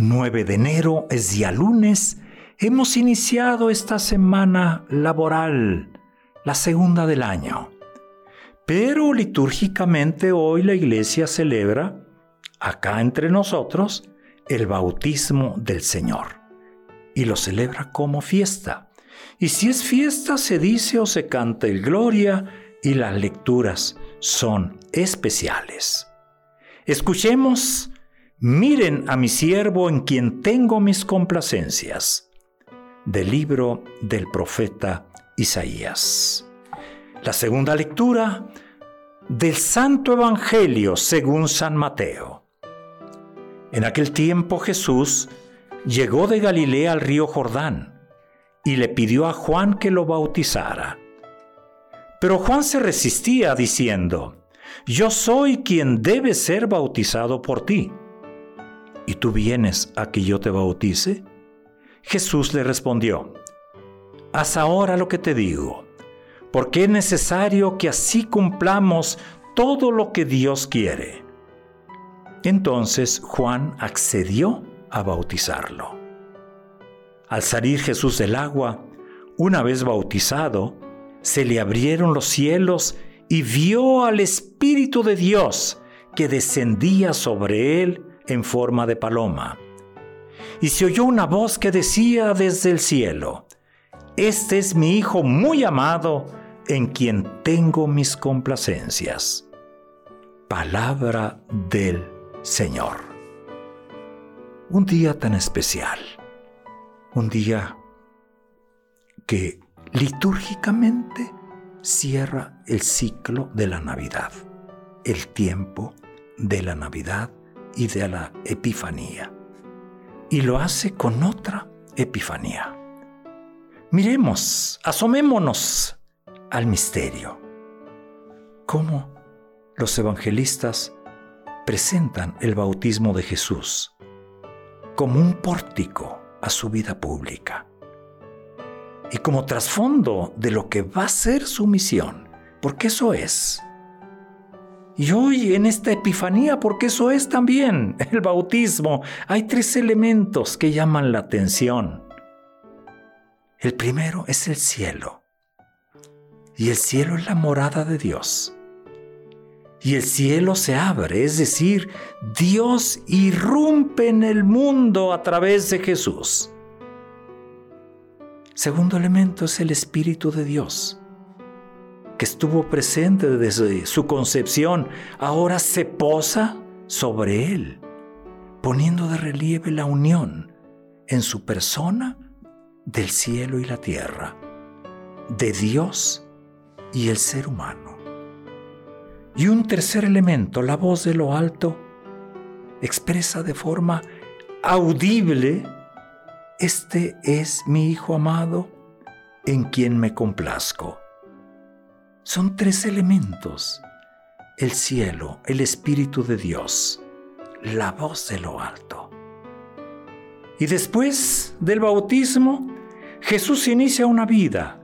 9 de enero es día lunes. Hemos iniciado esta semana laboral, la segunda del año. Pero litúrgicamente hoy la iglesia celebra, acá entre nosotros, el bautismo del Señor. Y lo celebra como fiesta. Y si es fiesta, se dice o se canta el Gloria y las lecturas son especiales. Escuchemos Miren a mi siervo en quien tengo mis complacencias. Del libro del profeta Isaías. La segunda lectura del Santo Evangelio según San Mateo. En aquel tiempo Jesús llegó de Galilea al río Jordán y le pidió a Juan que lo bautizara. Pero Juan se resistía diciendo, Yo soy quien debe ser bautizado por ti ¿y tú vienes a que yo te bautice? Jesús le respondió, Haz ahora lo que te digo, porque es necesario que así cumplamos todo lo que Dios quiere. Entonces Juan accedió a bautizarlo. Al salir Jesús del agua, una vez bautizado, se le abrieron los cielos y vio al Espíritu de Dios que descendía sobre él en forma de paloma. Y se oyó una voz que decía desde el cielo, Este es mi Hijo muy amado, en quien tengo mis complacencias. Palabra del Señor. Un día tan especial, un día que litúrgicamente cierra el ciclo de la Navidad, el tiempo de la Navidad y de la Epifanía. Y lo hace con otra Epifanía. Miremos, asomémonos al misterio. Cómo los evangelistas presentan el bautismo de Jesús como un pórtico a su vida pública y como trasfondo de lo que va a ser su misión, porque eso es y hoy en esta Epifanía, porque eso es también el bautismo, hay tres elementos que llaman la atención. El primero es el cielo. Y el cielo es la morada de Dios. Y el cielo se abre, es decir, Dios irrumpe en el mundo a través de Jesús. Segundo elemento es el Espíritu de Dios que estuvo presente desde su concepción, ahora se posa sobre él, poniendo de relieve la unión en su persona del cielo y la tierra, de Dios y el ser humano. Y un tercer elemento, la voz de lo alto, expresa de forma audible, este es mi Hijo amado en quien me complazco. Son tres elementos. El cielo, el Espíritu de Dios, la voz de lo alto. Y después del bautismo, Jesús inicia una vida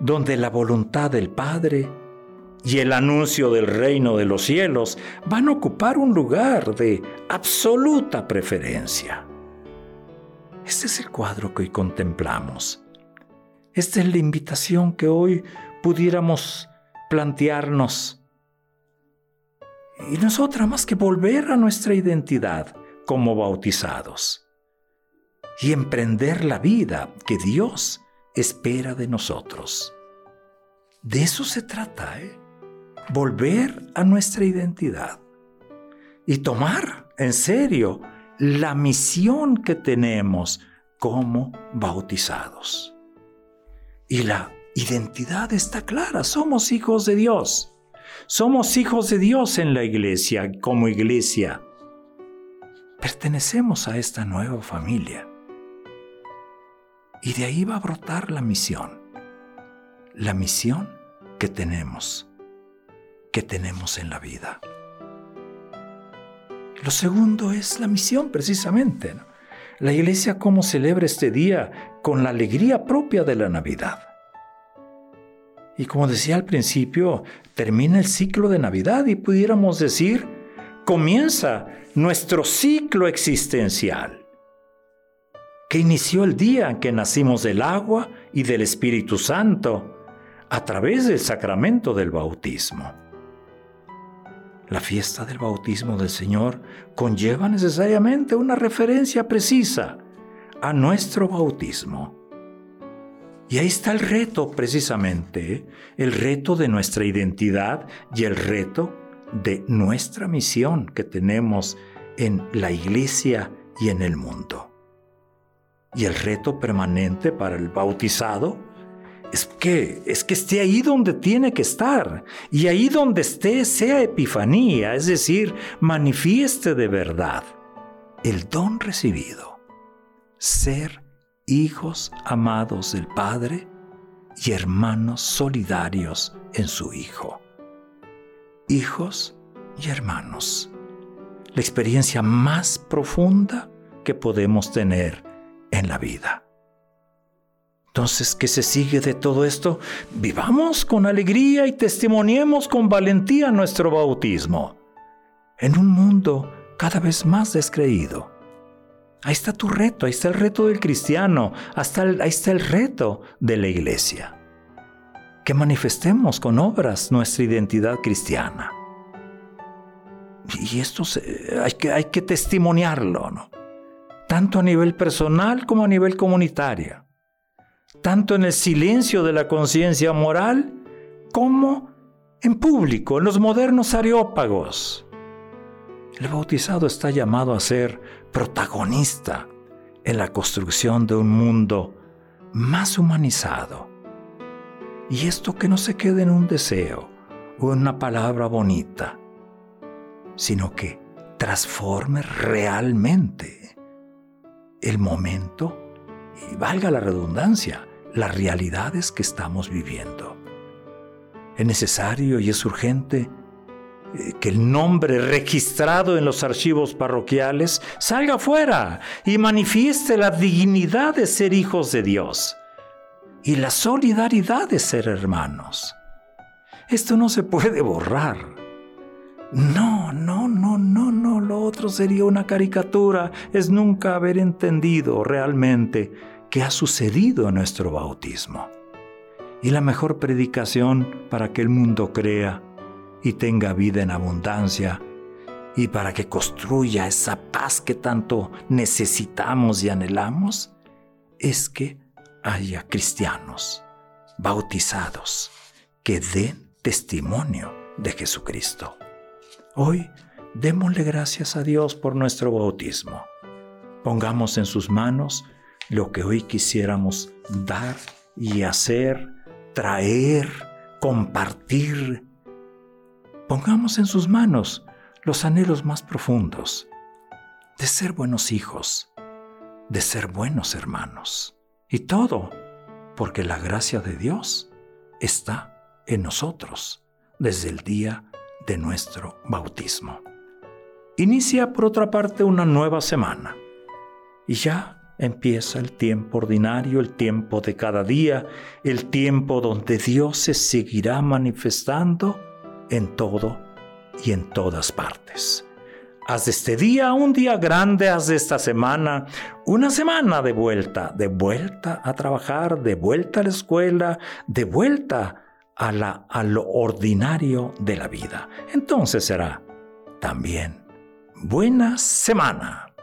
donde la voluntad del Padre y el anuncio del reino de los cielos van a ocupar un lugar de absoluta preferencia. Este es el cuadro que hoy contemplamos. Esta es la invitación que hoy pudiéramos plantearnos. Y no es otra más que volver a nuestra identidad como bautizados y emprender la vida que Dios espera de nosotros. De eso se trata, ¿eh? Volver a nuestra identidad y tomar en serio la misión que tenemos como bautizados. Y la identidad está clara, somos hijos de Dios. Somos hijos de Dios en la iglesia, como iglesia. pertenecemos a esta nueva familia. Y de ahí va a brotar la misión. La misión que tenemos, que tenemos en la vida. Lo segundo es la misión, precisamente. La iglesia cómo celebra este día con la alegría propia de la Navidad. Y como decía al principio, termina el ciclo de Navidad y pudiéramos decir, comienza nuestro ciclo existencial, que inició el día en que nacimos del agua y del Espíritu Santo a través del sacramento del bautismo. La fiesta del bautismo del Señor conlleva necesariamente una referencia precisa a nuestro bautismo. Y ahí está el reto precisamente, el reto de nuestra identidad y el reto de nuestra misión que tenemos en la iglesia y en el mundo. Y el reto permanente para el bautizado es que, es que esté ahí donde tiene que estar y ahí donde esté sea epifanía, es decir, manifieste de verdad el don recibido, ser hijos amados del Padre y hermanos solidarios en su Hijo. Hijos y hermanos. La experiencia más profunda que podemos tener en la vida. Entonces, ¿qué se sigue de todo esto? Vivamos con alegría y testimoniemos con valentía nuestro bautismo en un mundo cada vez más descreído Ahí está tu reto, ahí está el reto del cristiano, hasta ahí está el reto de la iglesia. Que manifestemos con obras nuestra identidad cristiana. Y esto hay, que, hay que testimoniarlo, ¿no? Tanto a nivel personal como a nivel comunitario. Tanto en el silencio de la conciencia moral como en público, en los modernos areópagos. El bautizado está llamado a ser protagonista en la construcción de un mundo más humanizado. Y esto que no se quede en un deseo o en una palabra bonita, sino que transforme realmente el momento y valga la redundancia, las realidades que estamos viviendo. Es necesario y es urgente que el nombre registrado en los archivos parroquiales salga fuera y manifieste la dignidad de ser hijos de Dios y la solidaridad de ser hermanos. Esto no se puede borrar. No, no, no, no, no, lo otro sería una caricatura, es nunca haber entendido realmente qué ha sucedido en nuestro bautismo. Y la mejor predicación para que el mundo crea y tenga vida en abundancia y para que construya esa paz que tanto necesitamos y anhelamos, es que haya cristianos bautizados que den testimonio de Jesucristo. Hoy démosle gracias a Dios por nuestro bautismo. Pongamos en sus manos lo que hoy quisiéramos dar y hacer, traer, compartir, Pongamos en sus manos los anhelos más profundos de ser buenos hijos, de ser buenos hermanos. Y todo porque la gracia de Dios está en nosotros desde el día de nuestro bautismo. Inicia por otra parte una nueva semana y ya empieza el tiempo ordinario, el tiempo de cada día, el tiempo donde Dios se seguirá manifestando en todo y en todas partes. Haz de este día un día grande, haz de esta semana una semana de vuelta, de vuelta a trabajar, de vuelta a la escuela, de vuelta a, la, a lo ordinario de la vida. Entonces será también buena semana.